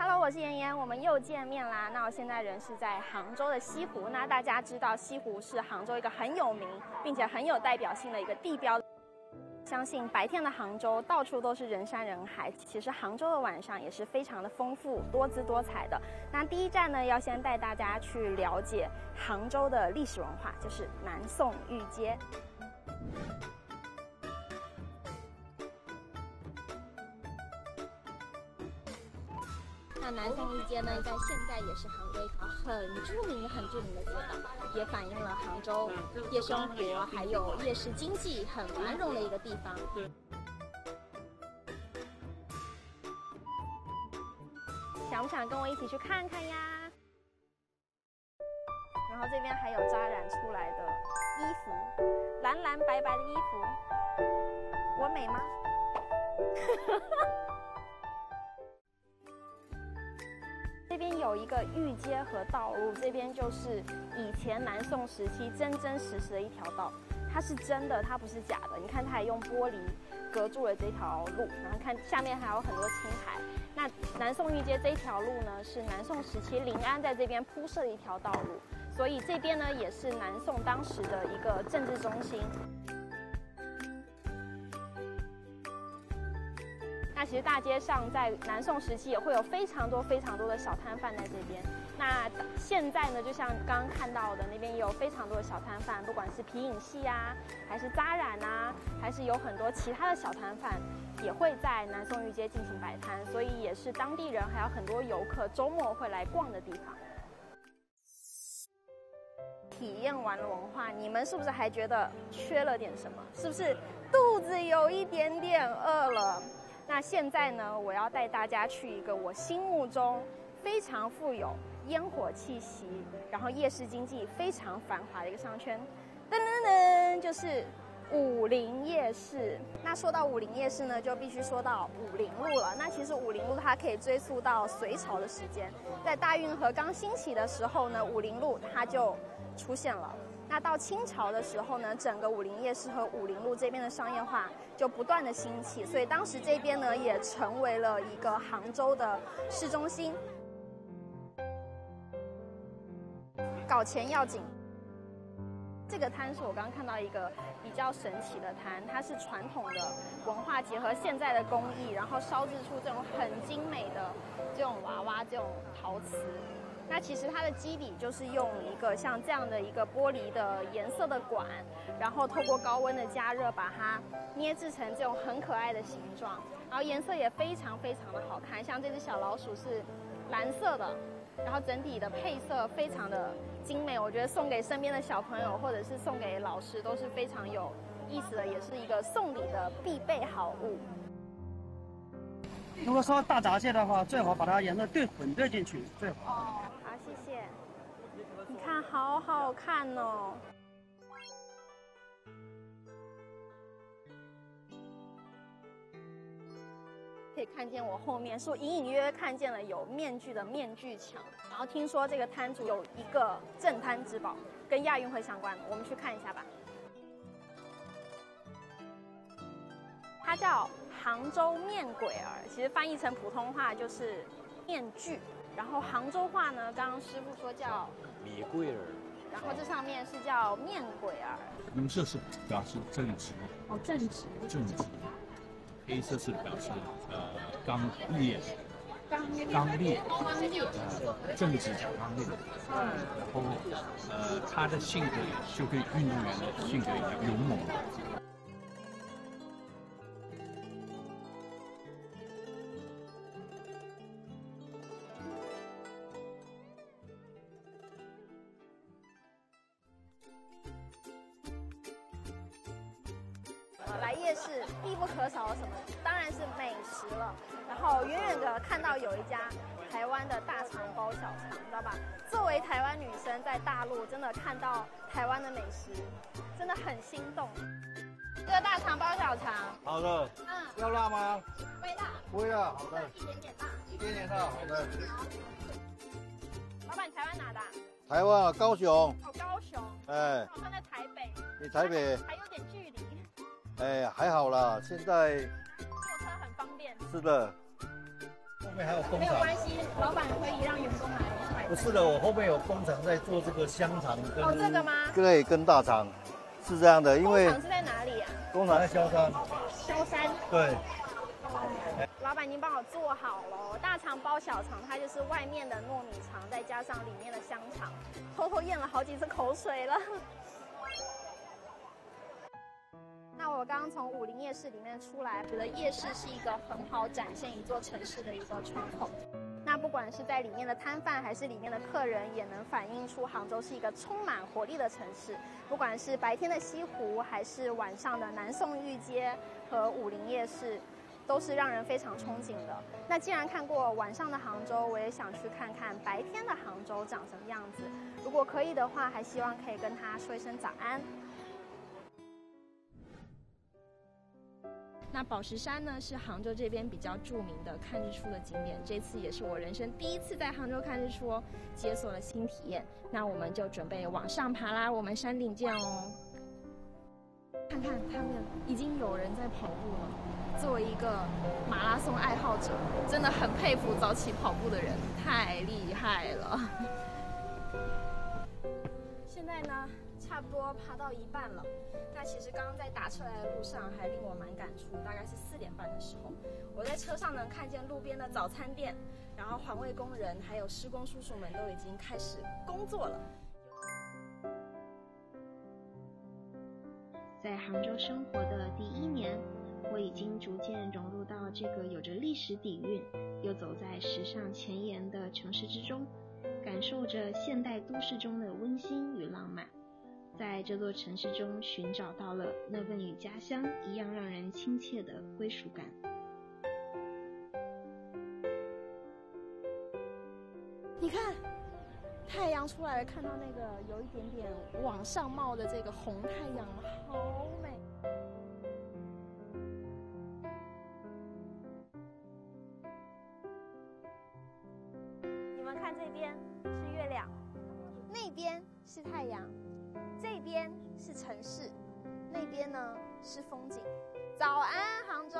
Hello，我是妍妍，我们又见面啦。那我现在人是在杭州的西湖。那大家知道西湖是杭州一个很有名并且很有代表性的一个地标。相信白天的杭州到处都是人山人海，其实杭州的晚上也是非常的丰富多姿多彩的。那第一站呢，要先带大家去了解杭州的历史文化，就是南宋御街。南宋御街呢，在现在也是杭州一条很著名、很著名的街道，也反映了杭州夜生活还有夜市经济很繁荣的一个地方。想不想跟我一起去看看呀？然后这边还有扎染出来的衣服，蓝蓝白白的衣服，我美吗？这边有一个御街和道路，这边就是以前南宋时期真真实实的一条道，它是真的，它不是假的。你看，它还用玻璃隔住了这条路，然后看下面还有很多青苔。那南宋御街这条路呢，是南宋时期临安在这边铺设的一条道路，所以这边呢也是南宋当时的一个政治中心。那其实大街上在南宋时期也会有非常多非常多的小摊贩在这边。那现在呢，就像刚刚看到的，那边也有非常多的小摊贩，不管是皮影戏啊，还是扎染啊，还是有很多其他的小摊贩，也会在南宋御街进行摆摊，所以也是当地人还有很多游客周末会来逛的地方。体验完了文化，你们是不是还觉得缺了点什么？是不是肚子有一点点饿了？那现在呢，我要带大家去一个我心目中非常富有烟火气息，然后夜市经济非常繁华的一个商圈，噔噔噔，就是武林夜市。那说到武林夜市呢，就必须说到武林路了。那其实武林路它可以追溯到隋朝的时间，在大运河刚兴起的时候呢，武林路它就出现了。那到清朝的时候呢，整个武林夜市和武林路这边的商业化就不断的兴起，所以当时这边呢也成为了一个杭州的市中心。搞钱要紧。这个摊是我刚刚看到一个比较神奇的摊，它是传统的文化结合现在的工艺，然后烧制出这种很精美的这种娃娃、这种陶瓷。那其实它的基底就是用一个像这样的一个玻璃的颜色的管，然后透过高温的加热，把它捏制成这种很可爱的形状，然后颜色也非常非常的好看。像这只小老鼠是蓝色的，然后整体的配色非常的精美，我觉得送给身边的小朋友或者是送给老师都是非常有意思的，也是一个送礼的必备好物。如果说大闸蟹的话，最好把它颜色兑混兑进去最好。谢谢。你看，好好看哦。可以看见我后面，是我隐隐约约看见了有面具的面具墙。然后听说这个摊主有一个镇摊之宝，跟亚运会相关的，我们去看一下吧。它叫杭州面鬼儿，其实翻译成普通话就是面具。然后杭州话呢，刚刚师傅说叫米贵儿，然后这上面是叫面鬼儿。红色是表示正直，哦，正直。正直。黑色是表示呃刚烈，刚烈。刚烈。刚烈。呃，正直讲刚烈。嗯。然后呃，他的性格就跟运动员的性格一样勇猛。来夜市必不可少的什么？当然是美食了。然后远远的看到有一家台湾的大肠包小肠，你知道吧？作为台湾女生在大陆，真的看到台湾的美食，真的很心动。这个大肠包小肠，好的。嗯，要辣吗？不会辣，不会辣，好的。一点点辣，一点点辣，好的。老板，你台湾哪的？台湾啊，高雄。哦，高雄。哎。好像在台北。你台北？还有点距离。哎，还好啦，现在坐车很方便。是的。后面还有工厂。没有关系，老板可以让员工来买。不是的，我后面有工厂在做这个香肠跟哦，这个吗？对，跟大肠是这样的，因为工厂是在哪里啊？工厂在萧山。萧山。对。老板已经帮我做好了，大肠包小肠，它就是外面的糯米肠，再加上里面的香肠，偷偷咽了好几次口水了。我刚刚从武林夜市里面出来，觉得夜市是一个很好展现一座城市的一个窗口。那不管是在里面的摊贩，还是里面的客人，也能反映出杭州是一个充满活力的城市。不管是白天的西湖，还是晚上的南宋御街和武林夜市。都是让人非常憧憬的。那既然看过晚上的杭州，我也想去看看白天的杭州长什么样子。如果可以的话，还希望可以跟他说一声早安。那宝石山呢，是杭州这边比较著名的看日出的景点。这次也是我人生第一次在杭州看日出哦，解锁了新体验。那我们就准备往上爬啦，我们山顶见哦。看看他们已经有人在跑步了。作为一个马拉松爱好者，真的很佩服早起跑步的人，太厉害了。现在呢，差不多爬到一半了。那其实刚刚在打车来的路上，还令我蛮感触。大概是四点半的时候，我在车上能看见路边的早餐店，然后环卫工人还有施工叔叔们都已经开始工作了。在杭州生活的第一年。我已经逐渐融入到这个有着历史底蕴又走在时尚前沿的城市之中，感受着现代都市中的温馨与浪漫，在这座城市中寻找到了那份与家乡一样让人亲切的归属感。你看，太阳出来了，看到那个有一点点往上冒的这个红太阳，好美。你们看这边是月亮，那边是太阳，这边是城市，那边呢是风景。早安，杭州。